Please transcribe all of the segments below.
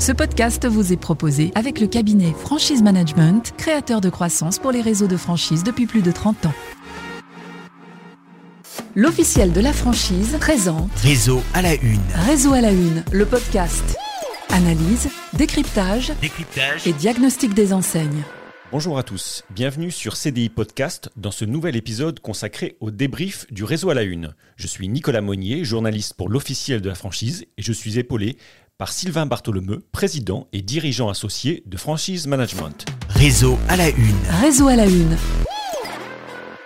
Ce podcast vous est proposé avec le cabinet Franchise Management, créateur de croissance pour les réseaux de franchise depuis plus de 30 ans. L'officiel de la franchise présente Réseau à la une. Réseau à la une, le podcast. Analyse, décryptage Décryptage. et diagnostic des enseignes. Bonjour à tous, bienvenue sur CDI Podcast dans ce nouvel épisode consacré au débrief du réseau à la une. Je suis Nicolas Monnier, journaliste pour l'officiel de la franchise et je suis épaulé par Sylvain Bartholomeu, président et dirigeant associé de Franchise Management. Réseau à la une. Réseau à la une.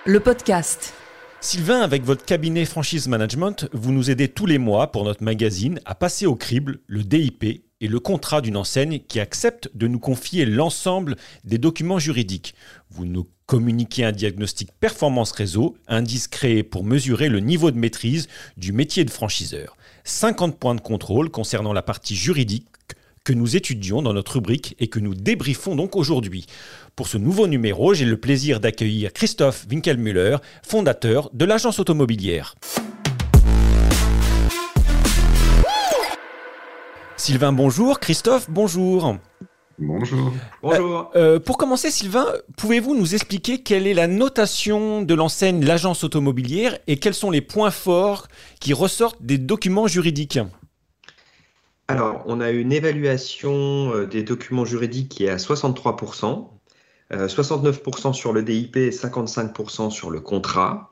Le podcast. Sylvain, avec votre cabinet Franchise Management, vous nous aidez tous les mois pour notre magazine à passer au crible le DIP et le contrat d'une enseigne qui accepte de nous confier l'ensemble des documents juridiques. Vous nous communiquez un diagnostic performance réseau, indice créé pour mesurer le niveau de maîtrise du métier de franchiseur. 50 points de contrôle concernant la partie juridique que nous étudions dans notre rubrique et que nous débriefons donc aujourd'hui. Pour ce nouveau numéro, j'ai le plaisir d'accueillir Christophe Winkelmüller, fondateur de l'agence automobilière. Sylvain, bonjour. Christophe, bonjour. Bonjour. Bonjour. Euh, pour commencer, Sylvain, pouvez-vous nous expliquer quelle est la notation de l'enseigne l'agence automobilière et quels sont les points forts qui ressortent des documents juridiques? Alors, on a une évaluation euh, des documents juridiques qui est à 63%, euh, 69% sur le DIP et 55% sur le contrat.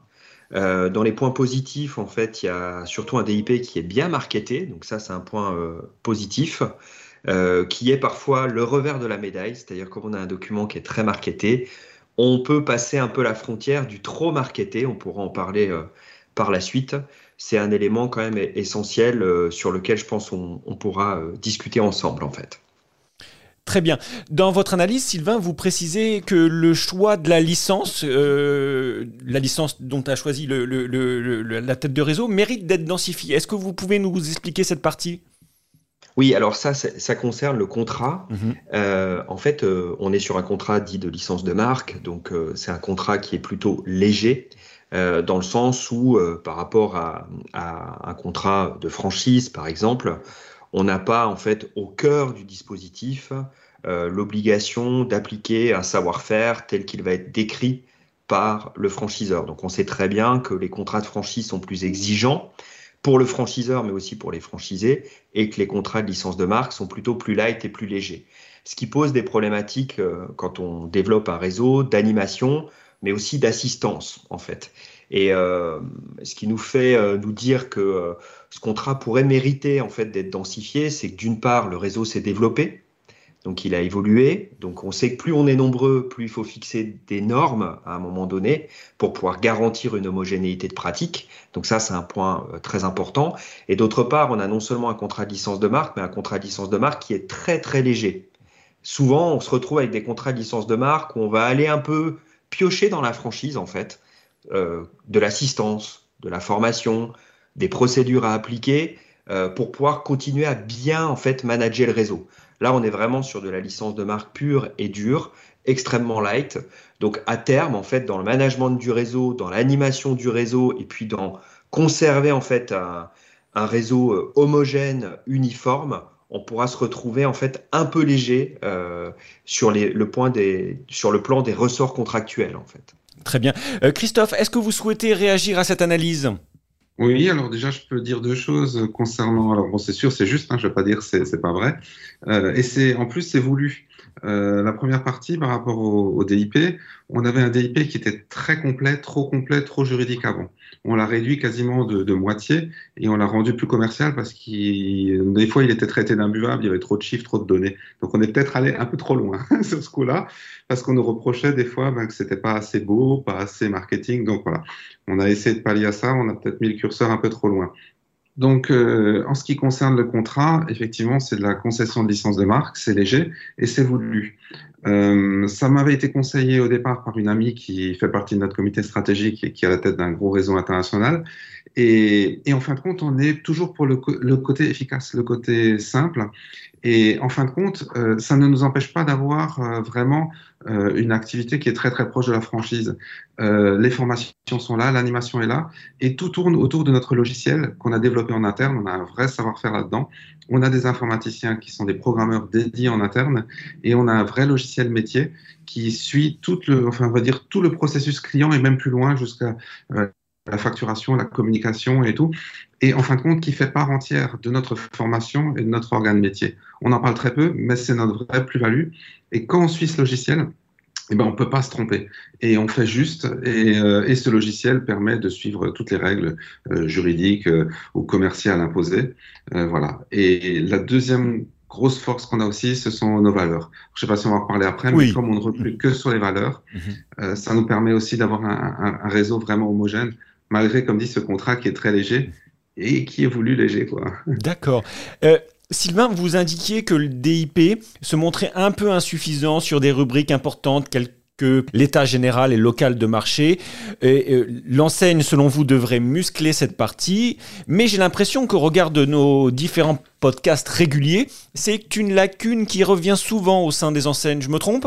Euh, dans les points positifs, en fait, il y a surtout un DIP qui est bien marketé, donc ça, c'est un point euh, positif, euh, qui est parfois le revers de la médaille, c'est-à-dire quand on a un document qui est très marketé, on peut passer un peu la frontière du trop marketé, on pourra en parler euh, par la suite. C'est un élément quand même essentiel euh, sur lequel je pense on, pourra discuter ensemble, en fait. Très bien. Dans votre analyse, Sylvain, vous précisez que le choix de la licence, la licence dont a choisi la tête de réseau, mérite d'être densifiée. Est-ce que vous pouvez nous expliquer cette partie? Oui, alors ça, ça concerne le contrat. Mhm. Euh, en fait, euh, on est sur un contrat dit de licence de marque, donc euh, c'est un contrat qui est plutôt léger, dans le sens où, par rapport à, à un contrat de franchise, par exemple, on n'a pas en fait au cœur du dispositif l'obligation d'appliquer un savoir-faire tel qu'il va être décrit par le franchiseur. Donc on sait très bien que les contrats de franchise sont plus exigeants pour le franchiseur, mais aussi pour les franchisés, et que les contrats de licence de marque sont plutôt plus light et plus légers. Ce qui pose des problématiques euh, quand on développe un réseau d'animation, mais aussi d'assistance, en fait. Et euh, ce qui nous fait euh, nous dire que ce contrat pourrait mériter en fait d'être densifié, c'est que d'une part le réseau s'est développé, donc il a évolué, donc on sait que plus on est nombreux, plus il faut fixer des normes à un moment donné pour pouvoir garantir une homogénéité de pratique. Donc ça c'est un point euh, très important. Et d'autre part, on a non seulement un contrat de licence de marque, mais un contrat de licence de marque qui est très très léger. Souvent, on se retrouve avec des contrats de licence de marque où on va aller un peu piocher dans la franchise en fait, euh, de l'assistance, de la formation, des procédures à appliquer euh, pour pouvoir continuer à bien en fait manager le réseau. Là, on est vraiment sur de la licence de marque pure et dure, extrêmement light. Donc, à terme, en fait, dans le management du réseau, dans l'animation du réseau, et puis dans conserver en fait un, réseau euh, homogène, uniforme, on pourra se retrouver en fait un peu léger euh, sur, le point des, sur le plan des ressorts contractuels, en fait. Très bien. Euh, Christophe, est-ce que vous souhaitez réagir à cette analyse? Oui, alors déjà, je peux dire deux choses concernant. Alors, bon, c'est sûr, c'est juste, hein, je ne vais pas dire c'est c'est pas vrai. Euh, et c'est en plus, c'est voulu. Euh, la première partie, par rapport au, DIP, on avait un DIP qui était très complet, trop complet, trop juridique avant. On l'a réduit quasiment de, de moitié et on l'a rendu plus commercial parce qu'il, des fois, il était traité d'imbuvable, il y avait trop de chiffres, trop de données. Donc, on est peut-être allé un peu trop loin sur ce coup-là parce qu'on nous reprochait des fois ben, que c'était pas assez beau, pas assez marketing. Donc, voilà. On a essayé de pallier à ça, on a peut-être mis le curseur un peu trop loin. Donc, euh, en ce qui concerne le contrat, effectivement, c'est de la concession de licence de marque, c'est léger et c'est voulu. Euh, ça m'avait été conseillé au départ par une amie qui fait partie de notre comité stratégique et qui est à la tête d'un gros réseau international Et, et, en fin de compte, on est toujours pour le, le côté efficace, le côté simple. Et en fin de compte, euh, ça ne nous empêche pas d'avoir euh, vraiment euh, une activité qui est très très proche de la franchise. Euh, les formations sont là, l'animation est là, et tout tourne autour de notre logiciel qu'on a développé en interne. On a un vrai savoir-faire là-dedans. On a des informaticiens qui sont des programmeurs dédiés en interne, et on a un vrai logiciel métier qui suit tout le, enfin on va dire tout le processus client et même plus loin jusqu'à euh, la facturation, la communication et tout, et en fin de compte qui fait part entière de notre formation et de notre organe métier. On en parle très peu, mais c'est notre vraie plus-value. Et quand on suit ce logiciel, eh ben, on ne peut pas se tromper. Et on fait juste, et, euh, et, ce logiciel permet de suivre toutes les règles euh, juridiques euh, ou commerciales imposées. Voilà. Et la deuxième grosse force qu'on a aussi, ce sont nos valeurs. Je ne sais pas si on va en reparler après, Oui. mais comme on ne recrute que sur les valeurs, Mhm. euh, ça nous permet aussi d'avoir un, un- un réseau vraiment homogène, malgré, comme dit, ce contrat qui est très léger et qui est voulu léger. Quoi. D'accord. Euh, Sylvain, vous indiquiez que le DIP se montrait un peu insuffisant sur des rubriques importantes telles que l'état général et local de marché. Euh, L'enseigne, selon vous, devrait muscler cette partie, mais j'ai l'impression qu'au regard de nos différents podcasts réguliers, c'est une lacune qui revient souvent au sein des enseignes. Je me trompe?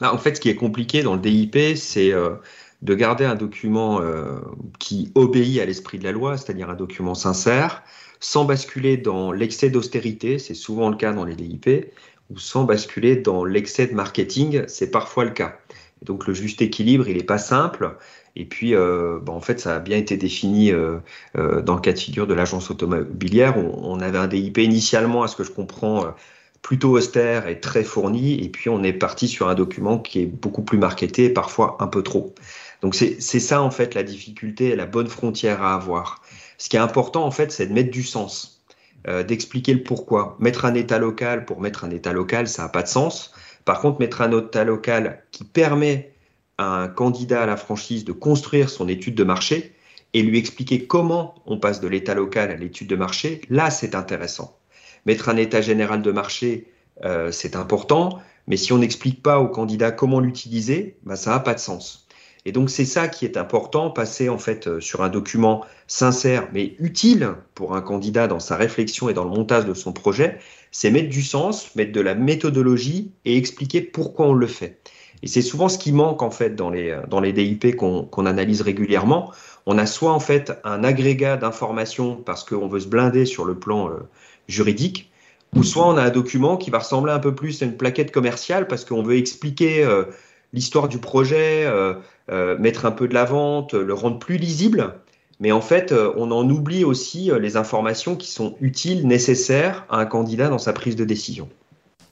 Là, en fait, ce qui est compliqué dans le DIP, c'est euh, de garder un document euh, qui obéit à l'esprit de la loi, c'est-à-dire un document sincère, sans basculer dans l'excès d'austérité, c'est souvent le cas dans les DIP, ou sans basculer dans l'excès de marketing, c'est parfois le cas. Donc le juste équilibre, il n'est pas simple. Et puis, euh, bon, en fait, ça a bien été défini euh, dans le cas de figure de l'agence automobilière. On, on, avait un DIP initialement, à ce que je comprends, plutôt austère et très fourni. Et puis, on est parti sur un document qui est beaucoup plus marketé, et parfois un peu trop. Donc, c'est ça, en fait, la difficulté la bonne frontière à avoir. Ce qui est important, en fait, c'est de mettre du sens, euh, d'expliquer le pourquoi. Mettre un état local pour mettre un état local, ça n'a pas de sens. Par contre, mettre un état local qui permet à un candidat à la franchise de construire son étude de marché et lui expliquer comment on passe de l'état local à l'étude de marché, là, c'est intéressant. Mettre un état général de marché, euh, c'est important, mais si on n'explique pas au candidat comment l'utiliser, bah, ça n'a pas de sens. Et donc c'est ça qui est important, passer en fait euh, sur un document sincère mais utile pour un candidat dans sa réflexion et dans le montage de son projet, c'est mettre du sens, mettre de la méthodologie et expliquer pourquoi on le fait. Et c'est souvent ce qui manque en fait dans les, dans les DIP qu'on qu analyse régulièrement. On a soit en fait un agrégat d'informations parce qu'on veut se blinder sur le plan euh, juridique, ou soit on a un document qui va ressembler un peu plus à une plaquette commerciale parce qu'on veut expliquer euh, l'histoire du projet, euh, euh, mettre un peu de la vente, le rendre plus lisible. Mais en fait, euh, on en oublie aussi les informations qui sont utiles, nécessaires à un candidat dans sa prise de décision.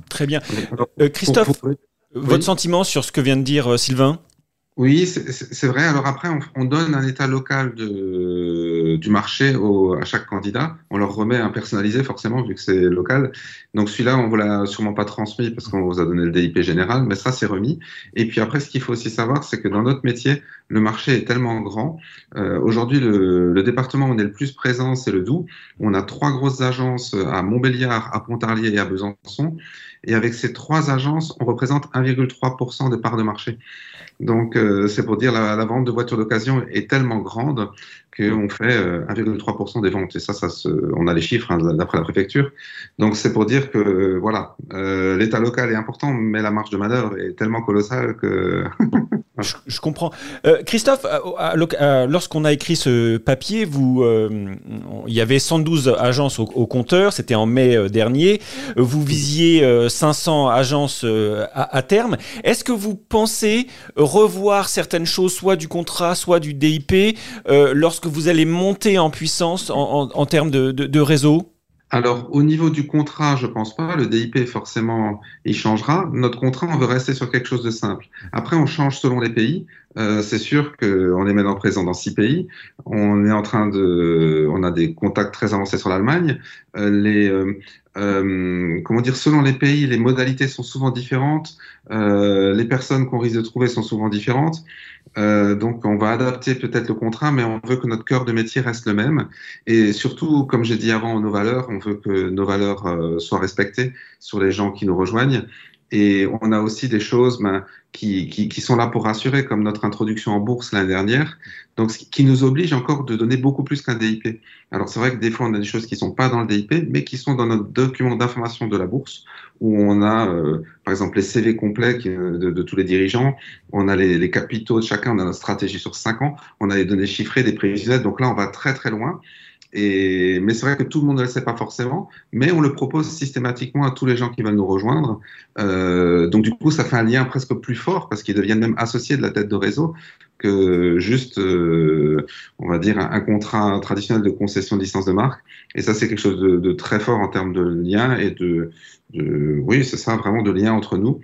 Très bien. Euh, Christophe, Pour- pour- votre Oui. sentiment sur ce que vient de dire Sylvain? Oui, c'est vrai. Alors après, on, on donne un état local de, du marché au, à chaque candidat. On leur remet un personnalisé, forcément, vu que c'est local. Donc celui-là, on vous l'a sûrement pas transmis parce qu'on vous a donné le DIP général, mais ça, c'est remis. Et puis après, ce qu'il faut aussi savoir, c'est que dans notre métier, le marché est tellement grand. Euh, Aujourd'hui, le, le département où on est le plus présent, c'est le Doubs. On a trois grosses agences à Montbéliard, à Pontarlier et à Besançon. Et avec ces trois agences, on représente 1,3% de part de marché. Donc, euh, c'est pour dire la, la vente de voitures d'occasion est tellement grande qu'on fait euh, 1,3% des ventes. Et ça, ça se, on a les chiffres hein, d'après la préfecture. Donc, c'est pour dire que euh, voilà, euh, l'état local est important, mais la marge de manœuvre est tellement colossale que Je, je comprends. Euh, Christophe, lorsqu'on a écrit ce papier, vous, euh, il y avait 112 agences au, au compteur, c'était en mai euh, dernier. Euh, Vous visiez euh, 500 agences euh, à, à terme. Est-ce que vous pensez revoir certaines choses, soit du contrat, soit du DIP, euh, lorsque vous allez monter en puissance en, termes de, réseau Alors, au niveau du contrat, je pense pas. Le DIP, forcément, il changera. Notre contrat, on veut rester sur quelque chose de simple. Après, on change selon les pays. Euh, c'est sûr qu'on est maintenant présent dans six pays. On est en train de, on a des contacts très avancés sur l'Allemagne. Euh, les, euh, comment dire, selon les pays, les modalités sont souvent différentes. Les personnes qu'on risque de trouver sont souvent différentes. Euh, donc, on va adapter peut-être le contrat, mais on veut que notre cœur de métier reste le même. Et surtout, comme j'ai dit avant, nos valeurs, on veut que nos valeurs euh, soient respectées sur les gens qui nous rejoignent. Et on a aussi des choses ben, qui, qui, sont là pour rassurer, comme notre introduction en bourse l'année dernière, donc ce qui nous oblige encore de donner beaucoup plus qu'un DIP. Alors c'est vrai que des fois on a des choses qui sont pas dans le DIP, mais qui sont dans notre document d'information de la bourse, où on a euh, par exemple les CV complets de, de, tous les dirigeants, on a les, les, capitaux de chacun, on a notre stratégie sur 5 ans, on a les données chiffrées des prévisionnels, donc là on va très très loin. Et, mais c'est vrai que tout le monde ne le sait pas forcément, mais on le propose systématiquement à tous les gens qui veulent nous rejoindre. Euh, donc du coup, ça fait un lien presque plus fort parce qu'ils deviennent même associés de la tête de réseau que juste, euh, on va dire, un, un, contrat traditionnel de concession de licence de marque. Et ça, c'est quelque chose de, de, très fort en termes de lien et de, de oui, c'est ça, vraiment de lien entre nous.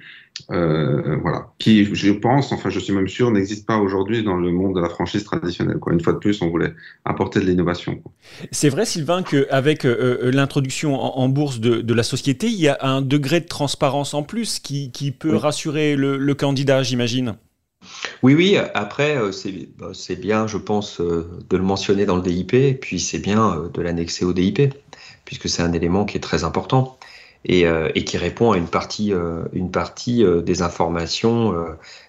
Euh, voilà, qui, je pense, enfin, je suis même sûr, n'existe pas aujourd'hui dans le monde de la franchise traditionnelle. Quoi. Une fois de plus, on voulait apporter de l'innovation. C'est vrai, Sylvain, qu'avec euh, euh, l'introduction en, en, bourse de, de, la société, il y a un degré de transparence en plus qui, qui peut oui. rassurer le, le candidat, j'imagine. Oui, oui, après, bah, c'est bien, je pense, de le mentionner dans le DIP, puis c'est bien de l'annexer au DIP, puisque c'est un élément qui est très important et, euh, qui répond à une partie, euh, euh, des informations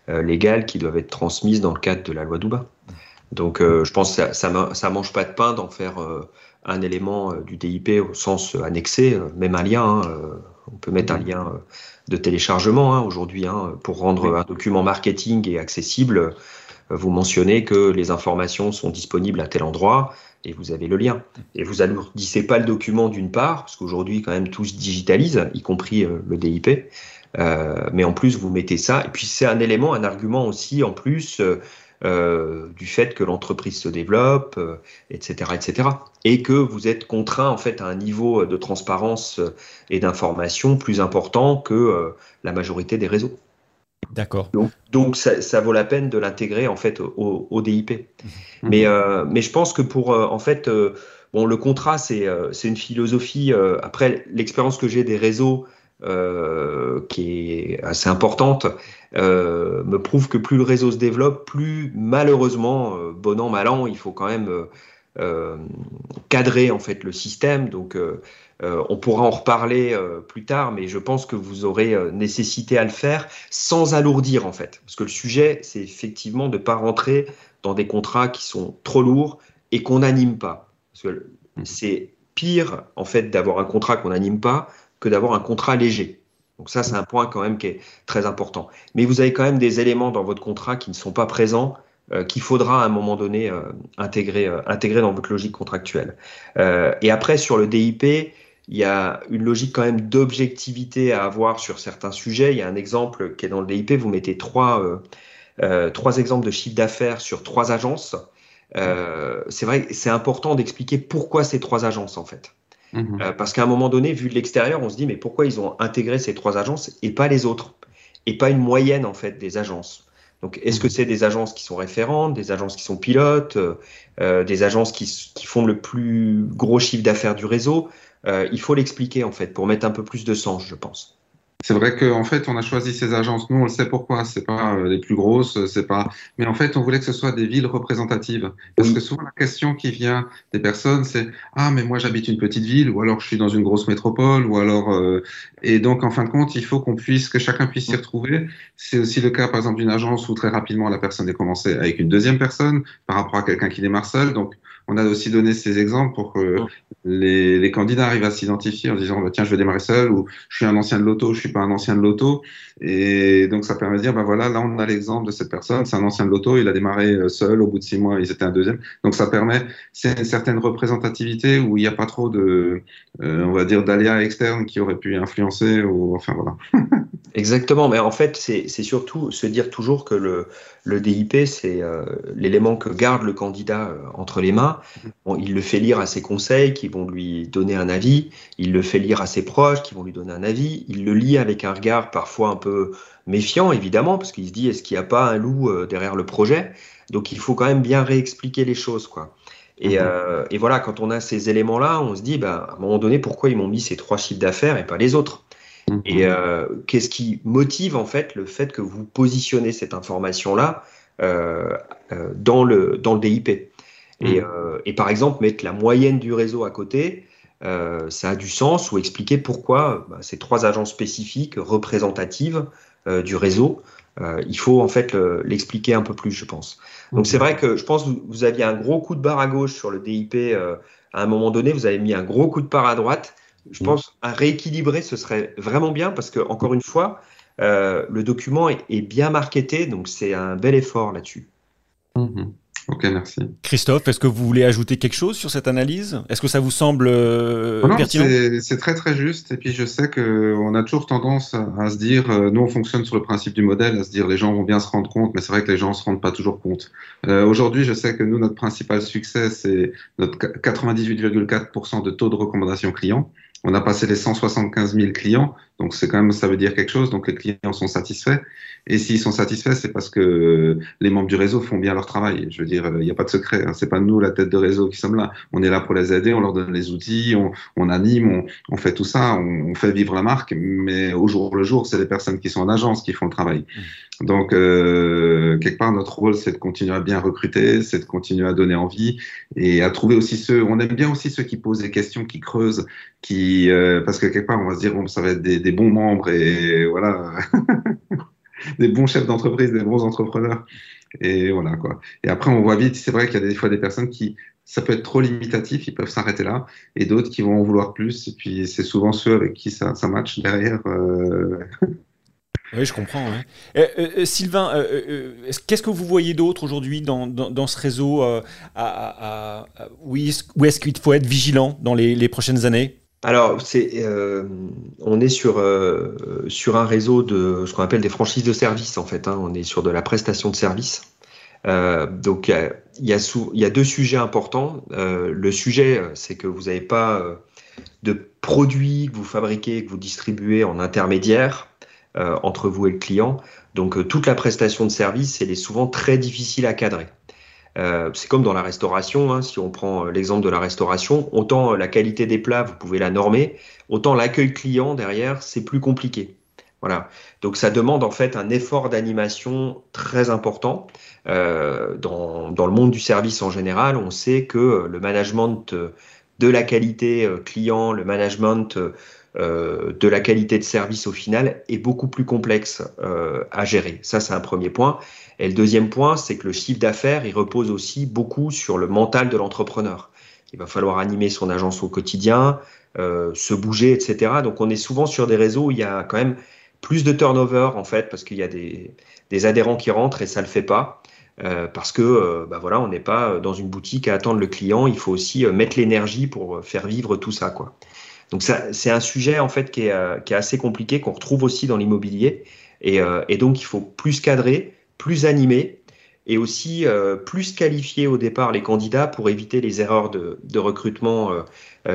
légales qui doivent être transmises dans le cadre de la loi Douba. Donc je pense que ça ne mange pas de pain d'en faire un élément du DIP au sens annexé, même un lien. Hein, on peut mettre un lien de téléchargement hein, aujourd'hui hein, pour rendre un document marketing et accessible. Vous mentionnez que les informations sont disponibles à tel endroit et vous avez le lien. Et vous alourdissez pas le document d'une part, parce qu'aujourd'hui, quand même, tout se digitalise, y compris euh, le DIP. Euh, mais en plus, vous mettez ça. Et puis, c'est un élément, un argument aussi, en plus, euh, euh du fait que l'entreprise se développe, etc., etc. Et que vous êtes contraint, en fait, à un niveau de transparence et d'information plus important que la majorité des réseaux. D'accord. Donc, donc ça, ça, vaut la peine de l'intégrer en fait au, au DIP. Mmh. Mais, euh, mais je pense que pour euh, en fait, euh, bon, le contrat c'est c'est une philosophie. après l'expérience que j'ai des réseaux qui est assez importante me prouve que plus le réseau se développe, plus malheureusement, bon an mal an, il faut quand même cadrer en fait le système. Donc euh, on pourra en reparler euh, plus tard, mais je pense que vous aurez euh, nécessité à le faire sans alourdir en fait. Parce que le sujet, c'est effectivement de ne pas rentrer dans des contrats qui sont trop lourds et qu'on n'anime pas. Que c'est pire en fait d'avoir un contrat qu'on n'anime pas d'avoir un contrat léger. Donc ça, c'est un point quand même qui est très important. Mais vous avez quand même des éléments dans votre contrat qui ne sont pas présents euh, qu'il faudra à un moment donné euh, intégrer, euh, intégrer dans votre logique contractuelle. et après, sur le DIP, il y a une logique quand même d'objectivité à avoir sur certains sujets. Il y a un exemple qui est dans le DIP, vous mettez trois, trois exemples de chiffre d'affaires sur trois agences. C'est vrai, c'est important d'expliquer pourquoi ces trois agences en fait. Mmh. Euh, parce qu'à un moment donné, vu de l'extérieur, on se dit mais pourquoi ils ont intégré ces trois agences et pas les autres? Et pas une moyenne en fait des agences. Donc, est-ce que c'est des agences qui sont référentes, des agences qui sont pilotes, euh, des agences qui, qui, font le plus gros chiffre d'affaires du réseau? Euh, il faut l'expliquer en fait pour mettre un peu plus de sens, je pense. C'est vrai qu'en fait, on a choisi ces agences. Nous, on le sait pourquoi. C'est pas euh, les plus grosses, c'est pas. Mais en fait, on voulait que ce soit des villes représentatives. Parce que souvent, la question qui vient des personnes, c'est ah, mais moi, j'habite une petite ville, ou alors je suis dans une grosse métropole, ou alors. Euh... Et donc, en fin de compte, il faut qu'on puisse, que chacun puisse s'y retrouver. C'est aussi le cas, par exemple, d'une agence où très rapidement la personne est commencée avec une deuxième personne par rapport à quelqu'un qui démarre seul. Donc, on a aussi donné ces exemples pour que les, les candidats arrivent à s'identifier en disant bah, tiens je vais démarrer seul ou je suis un ancien de l'auto, je suis pas un ancien de l'auto et donc ça permet de dire bah voilà là on a l'exemple de cette personne, c'est un ancien de l'auto, il a démarré euh, seul, au bout de six mois ils étaient un deuxième, donc ça permet c'est une certaine représentativité où il n'y a pas trop de euh, on va dire d'aléas externes qui auraient pu influencer ou enfin voilà. Exactement, mais en fait c'est surtout se dire toujours que le le DIP, c'est euh, l'élément que garde le candidat euh, entre les mains. Bon, il le fait lire à ses conseils qui vont lui donner un avis. Il le fait lire à ses proches qui vont lui donner un avis. Il le lit avec un regard parfois un peu méfiant, évidemment, parce qu'il se dit est-ce qu'il n'y a pas un loup euh, derrière le projet? Donc il faut quand même bien réexpliquer les choses, quoi. Et, euh, et voilà, quand on a ces éléments-là, on se dit, bah, à un moment donné, pourquoi ils m'ont mis ces trois chiffres d'affaires et pas les autres? Et euh, qu'est-ce qui motive en fait le fait que vous positionnez cette information-là euh, euh, dans, le, dans le DIP et, mmh. et, par exemple, mettre la moyenne du réseau à côté, ça a du sens ou expliquer pourquoi bah, ces trois agences spécifiques représentatives du réseau, euh, il faut en fait l'expliquer un peu plus, je pense. Donc c'est vrai que je pense que vous, aviez un gros coup de barre à gauche sur le DIP à un moment donné, vous avez mis un gros coup de barre à droite. Je mm. pense à rééquilibrer, ce serait vraiment bien parce que encore une fois, le document est, bien marketé, donc c'est un bel effort là-dessus. Mm-hmm. Ok, merci. Christophe, est-ce que vous voulez ajouter quelque chose sur cette analyse? Est-ce que ça vous semble euh, pertinent? C'est très très juste. Et puis je sais qu'on a toujours tendance à, se dire, euh, nous on fonctionne sur le principe du modèle, à se dire les gens vont bien se rendre compte, mais c'est vrai que les gens ne se rendent pas toujours compte. Euh, Aujourd'hui, je sais que nous, notre principal succès, c'est notre 98,4% de taux de recommandation client. On a passé les 175 000 clients, donc c'est quand même ça veut dire quelque chose. Donc les clients sont satisfaits. Et s'ils sont satisfaits, c'est parce que les membres du réseau font bien leur travail. Je veux dire, il n'y a pas de secret. Hein. C'est pas nous, la tête de réseau, qui sommes là. On est là pour les aider, on leur donne les outils, on, on anime, on, on, fait tout ça, on, fait vivre la marque. Mais au jour le jour, c'est les personnes qui sont en agence qui font le travail. Donc, euh, quelque part, notre rôle, c'est de continuer à bien recruter, c'est de continuer à donner envie et à trouver aussi ceux. On aime bien aussi ceux qui posent des questions, qui creusent, qui euh, parce que quelque part, on va se dire bon, ça va être des, des bons membres et voilà. des bons chefs d'entreprise, des bons entrepreneurs. Et voilà quoi. Et après, on voit vite, c'est vrai qu'il y a des fois des personnes qui, ça peut être trop limitatif, ils peuvent s'arrêter là, et d'autres qui vont en vouloir plus. Et puis c'est souvent ceux avec qui ça, ça match derrière. Euh. Oui, je comprends. Euh, euh, Sylvain, qu'est-ce que vous voyez d'autre aujourd'hui dans, dans, ce réseau Où est-ce qu'il faut être vigilant dans les, prochaines années? Alors, euh, on est sur, euh, sur un réseau de ce qu'on appelle des franchises de services, en fait. Hein. on est sur de la prestation de services. Euh, donc, il y a deux sujets importants. le sujet, c'est que vous n'avez pas de produits que vous fabriquez, que vous distribuez en intermédiaire entre vous et le client. Donc, toute la prestation de service, elle est souvent très difficile à cadrer. Euh, c'est comme dans la restauration, hein, si on prend euh, l'exemple de la restauration, autant euh, la qualité des plats, vous pouvez la normer, autant l'accueil client derrière, c'est plus compliqué. Voilà. Donc ça demande en fait un effort d'animation très important. Euh, dans, le monde du service en général, on sait que le management de la qualité client, le management euh, de la qualité de service au final est beaucoup plus complexe euh, à gérer. Ça, c'est un premier point. Et le deuxième point, c'est que le chiffre d'affaires, il repose aussi beaucoup sur le mental de l'entrepreneur. Il va falloir animer son agence au quotidien, euh, se bouger, etc. Donc, on est souvent sur des réseaux où il y a quand même plus de turnover, en fait, parce qu'il y a des, des, adhérents qui rentrent et ça le fait pas. Euh, parce que euh, bah voilà, on n'est pas dans une boutique à attendre le client, il faut aussi mettre l'énergie pour faire vivre tout ça. Quoi. Donc c'est un sujet en fait qui est, euh, qui est assez compliqué, qu'on retrouve aussi dans l'immobilier. Et, euh, et, donc il faut plus cadrer, plus animer et aussi euh, plus qualifier au départ les candidats pour éviter les erreurs de, de recrutement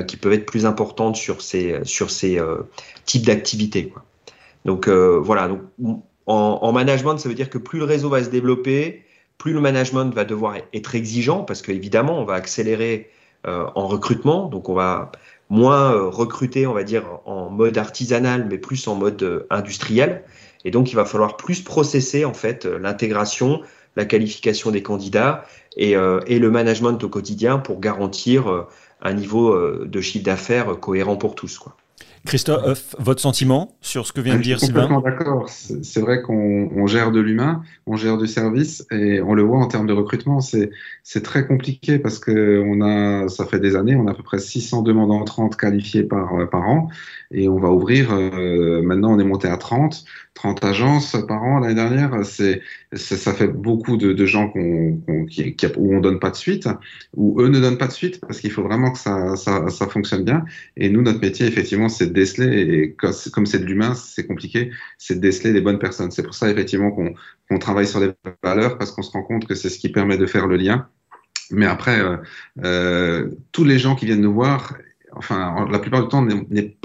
qui peuvent être plus importantes sur ces, sur ces types d'activités. Donc voilà, donc, en, en, management, ça veut dire que plus le réseau va se développer, plus le management va devoir être exigeant parce qu'évidemment, on va accélérer en recrutement, donc on va moins euh, recruter, on va dire, en mode artisanal, mais plus en mode euh, industriel. Et donc, il va falloir plus processer, en fait, euh, l'intégration, la qualification des candidats et, et, le management au quotidien pour garantir un niveau de chiffre d'affaires cohérent pour tous. Quoi. Christophe, votre sentiment sur ce que vient de dire Sylvain Complètement d'accord. C'est vrai qu'on gère de l'humain, on gère du service et on le voit en termes de recrutement, c'est très compliqué parce que on a, ça fait des années, on a à peu près 600 demandes entrantes qualifiées par, par an et on va ouvrir, euh, maintenant on est monté à 30. 30 agences par an l'année dernière, c'est ça fait beaucoup de, de gens qu'on qui, qui, où on donne pas de suite, où eux ne donnent pas de suite parce qu'il faut vraiment que ça, ça, ça, fonctionne bien. Et nous, notre métier, effectivement, c'est de déceler, et comme c'est de l'humain, c'est compliqué, c'est de déceler les bonnes personnes. C'est pour ça, effectivement, qu'on travaille sur les valeurs parce qu'on se rend compte que c'est ce qui permet de faire le lien. Mais après, euh, euh, tous les gens qui viennent nous voir, enfin, la plupart du temps,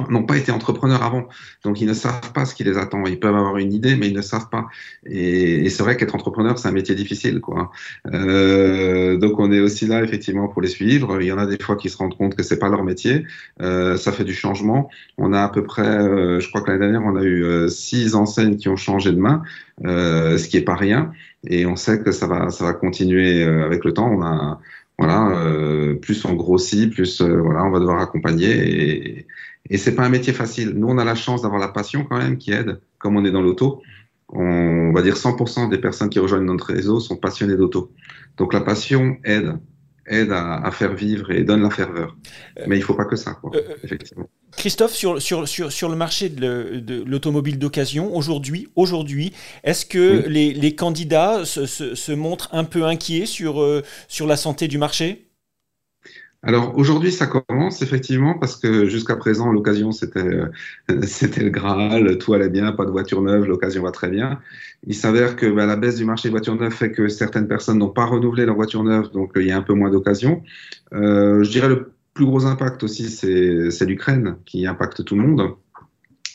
n'ont pas été entrepreneurs avant. Donc, ils ne savent pas ce qui les attend. Ils peuvent avoir une idée, mais ils ne savent pas. Et, c'est vrai qu'être entrepreneur, c'est un métier difficile, quoi. Euh, donc, on est aussi là, effectivement, pour les suivre. Il y en a des fois qui se rendent compte que c'est pas leur métier. Euh, ça fait du changement. On a à peu près, euh, je crois que l'année dernière, on a eu euh, six enseignes qui ont changé de main, euh, ce qui est pas rien. Et on sait que ça va, ça va continuer avec le temps. On a Voilà, euh, plus on grossit, plus euh, voilà, on va devoir accompagner. Et, et c'est pas un métier facile. Nous, on a la chance d'avoir la passion quand même qui aide, comme on est dans l'auto. On va dire 100% des personnes qui rejoignent notre réseau sont passionnées d'auto. Donc la passion aide aide à, à, faire vivre et donne la ferveur. Mais il faut pas que ça, quoi, euh, effectivement. Christophe, sur, sur, sur, sur le marché de l'automobile d'occasion, aujourd'hui, aujourd'hui, est-ce que oui. les, les, candidats se, se, se, montrent un peu inquiets sur, euh, sur la santé du marché? Alors aujourd'hui, ça commence effectivement parce que jusqu'à présent, l'occasion c'était euh, c'était le Graal, tout allait bien, pas de voiture neuve, l'occasion va très bien. Il s'avère que bah, la baisse du marché de voitures neuves fait que certaines personnes n'ont pas renouvelé leur voiture neuve, donc il y a un peu moins d'occasion. Euh, je dirais le plus gros impact aussi, c'est l'Ukraine qui impacte tout le monde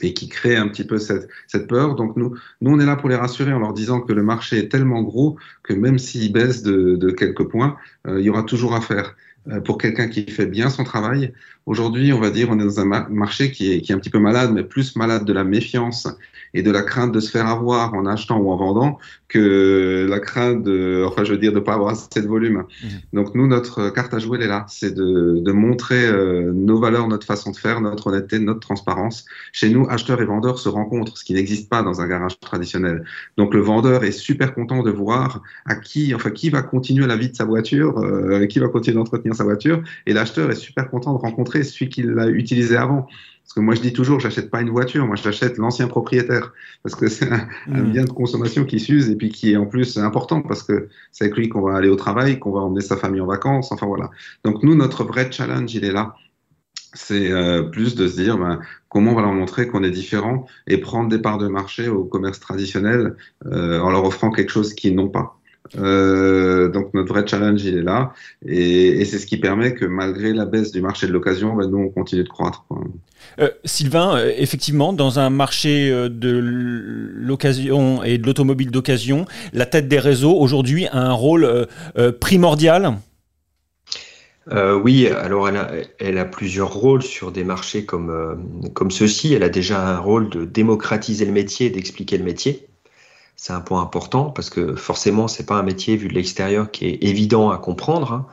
et qui crée un petit peu cette, cette, peur. Donc nous, nous, on est là pour les rassurer en leur disant que le marché est tellement gros que même s'il baisse de, de, quelques points, euh, il y aura toujours à faire. Euh, pour quelqu'un qui fait bien son travail. Aujourd'hui, on va dire, on est dans un marché qui est, qui est un petit peu malade, mais plus malade de la méfiance et de la crainte de se faire avoir en achetant ou en vendant que la crainte de, enfin, je veux dire, de pas avoir assez de volume. Mmh. Donc, nous, notre carte à jouer, elle est là. C'est de, de, montrer euh, nos valeurs, notre façon de faire, notre honnêteté, notre transparence. Chez nous, acheteurs et vendeurs se rencontrent, ce qui n'existe pas dans un garage traditionnel. Donc, le vendeur est super content de voir à qui, enfin, qui va continuer la vie de sa voiture, euh, qui va continuer d'entretenir sa voiture. Et l'acheteur est super content de rencontrer celui qui l'a utilisé avant. Parce que moi, je dis toujours, j'achète pas une voiture, moi, j'achète l'ancien propriétaire. Parce que c'est un, mmh. un, bien de consommation qui s'use et puis qui est en plus important parce que c'est avec lui qu'on va aller au travail, qu'on va emmener sa famille en vacances. Enfin, voilà. Donc, nous, notre vrai challenge, il est là. C'est euh, plus de se dire ben, comment on va leur montrer qu'on est différent et prendre des parts de marché au commerce traditionnel euh, en leur offrant quelque chose qu'ils n'ont pas. Euh, donc notre vrai challenge il est là et, et c'est ce qui permet que malgré la baisse du marché de l'occasion, ben, nous on continue de croître. Euh, Sylvain, euh, effectivement, dans un marché euh, de l'occasion et de l'automobile d'occasion, la tête des réseaux aujourd'hui a un rôle euh, oui, alors elle a, plusieurs rôles sur des marchés comme, comme ceux-ci. Elle a déjà un rôle de démocratiser le métier, d'expliquer le métier c'est un point important parce que forcément, c'est pas un métier vu de l'extérieur qui est évident à comprendre. Hein.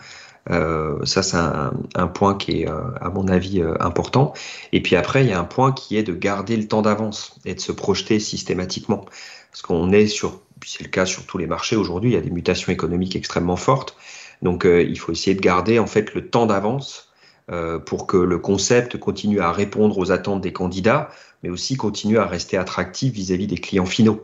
Euh, ça, c'est un, un, point qui est, euh, à mon avis, euh, important. Et puis après, il y a un point qui est de garder le temps d'avance et de se projeter systématiquement. Parce qu'on est sur, c'est le cas sur tous les marchés aujourd'hui, il y a des mutations économiques extrêmement fortes. Donc, euh, il faut essayer de garder en fait le temps d'avance euh, pour que le concept continue à répondre aux attentes des candidats, mais aussi continue à rester attractif vis-à-vis -vis des clients finaux.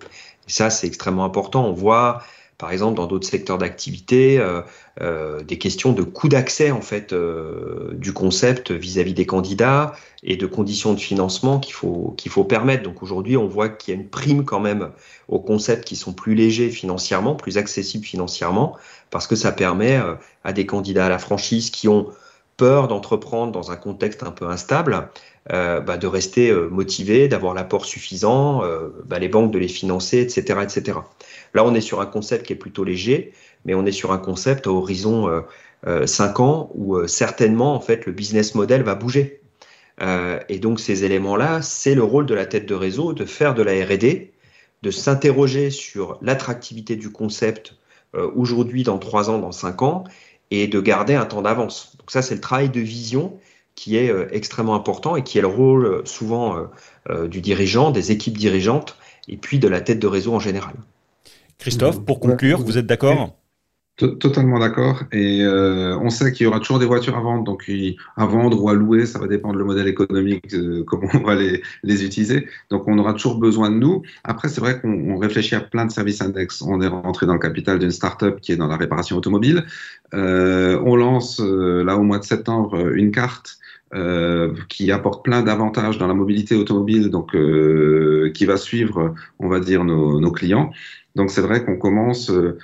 Et ça, c'est extrêmement important. On voit, par exemple, dans d'autres secteurs d'activité, euh, euh, des questions de coût d'accès en fait euh, du concept vis-à-vis -vis des candidats et de conditions de financement qu'il faut qu'il faut permettre. Donc aujourd'hui, on voit qu'il y a une prime quand même aux concepts qui sont plus légers financièrement, plus accessibles financièrement, parce que ça permet à des candidats à la franchise qui ont peur d'entreprendre dans un contexte un peu instable, euh, bah, de rester euh, motivé, d'avoir l'apport suffisant, euh, bah, les banques de les financer, etc., etc. Là, on est sur un concept qui est plutôt léger, mais on est sur un concept à horizon euh, 5 euh, ans où certainement, en fait, le business model va bouger. et donc, ces éléments-là, c'est le rôle de la tête de réseau de faire de la R&D, de s'interroger sur l'attractivité du concept aujourd'hui, dans 3 ans, dans 5 ans, et de garder un temps d'avance. Donc ça, c'est le travail de vision qui est euh, extrêmement important et qui est le rôle euh, souvent euh, du dirigeant, des équipes dirigeantes et puis de la tête de réseau en général. Christophe, pour conclure, vous êtes d'accord? Totalement d'accord. Et euh, on sait qu'il y aura toujours des voitures à vendre, donc à vendre ou à louer, ça va dépendre le modèle économique, euh, comment on va les, les, utiliser. Donc on aura toujours besoin de nous. Après, c'est vrai qu'on réfléchit à plein de services index. On est rentré dans le capital d'une start-up qui est dans la réparation automobile. Euh, on lance là au mois de septembre une carte euh, qui apporte plein d'avantages dans la mobilité automobile, donc euh, qui va suivre, on va dire, nos, nos clients. Donc c'est vrai qu'on commence euh,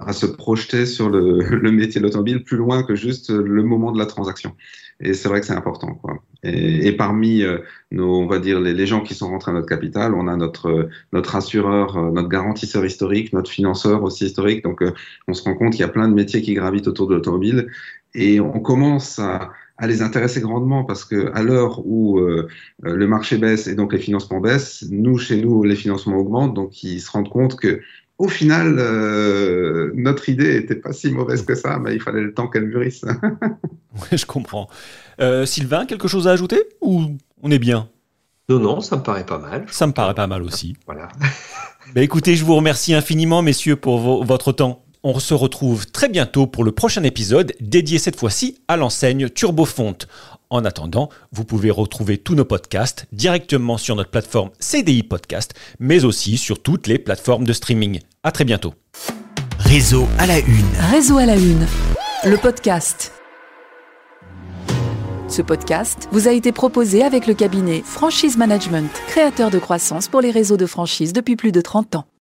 à se projeter sur le, le métier de l'automobile plus loin que juste le moment de la transaction. Et c'est vrai que c'est important. Quoi. Et, parmi euh, nos, on va dire, les, gens qui sont rentrés à notre capital, on a notre, notre assureur, euh, notre garantisseur historique, notre financeur aussi historique. Donc, euh, on se rend compte qu'il y a plein de métiers qui gravitent autour de l'automobile. Et on commence à, à les intéresser grandement parce que à l'heure où euh, le marché baisse et donc les financements baissent, nous chez nous les financements augmentent, donc ils se rendent compte que au final, euh, notre idée était pas si mauvaise que ça, mais il fallait le temps qu'elle mûrisse. oui, je comprends. Euh, Sylvain, quelque chose à ajouter ou on est bien? Non, non, ça me paraît pas mal. Ça me paraît pas mal aussi. Voilà. bah, écoutez, je vous remercie infiniment, messieurs, pour votre temps. On se retrouve très bientôt pour le prochain épisode dédié cette fois-ci à l'enseigne Turbofonte. En attendant, vous pouvez retrouver tous nos podcasts directement sur notre plateforme CDI Podcast, mais aussi sur toutes les plateformes de streaming. À très bientôt. Réseau à la une. Réseau à la une. Le podcast. Ce podcast vous a été proposé avec le cabinet Franchise Management, créateur de croissance pour les réseaux de franchise depuis plus de 30 ans.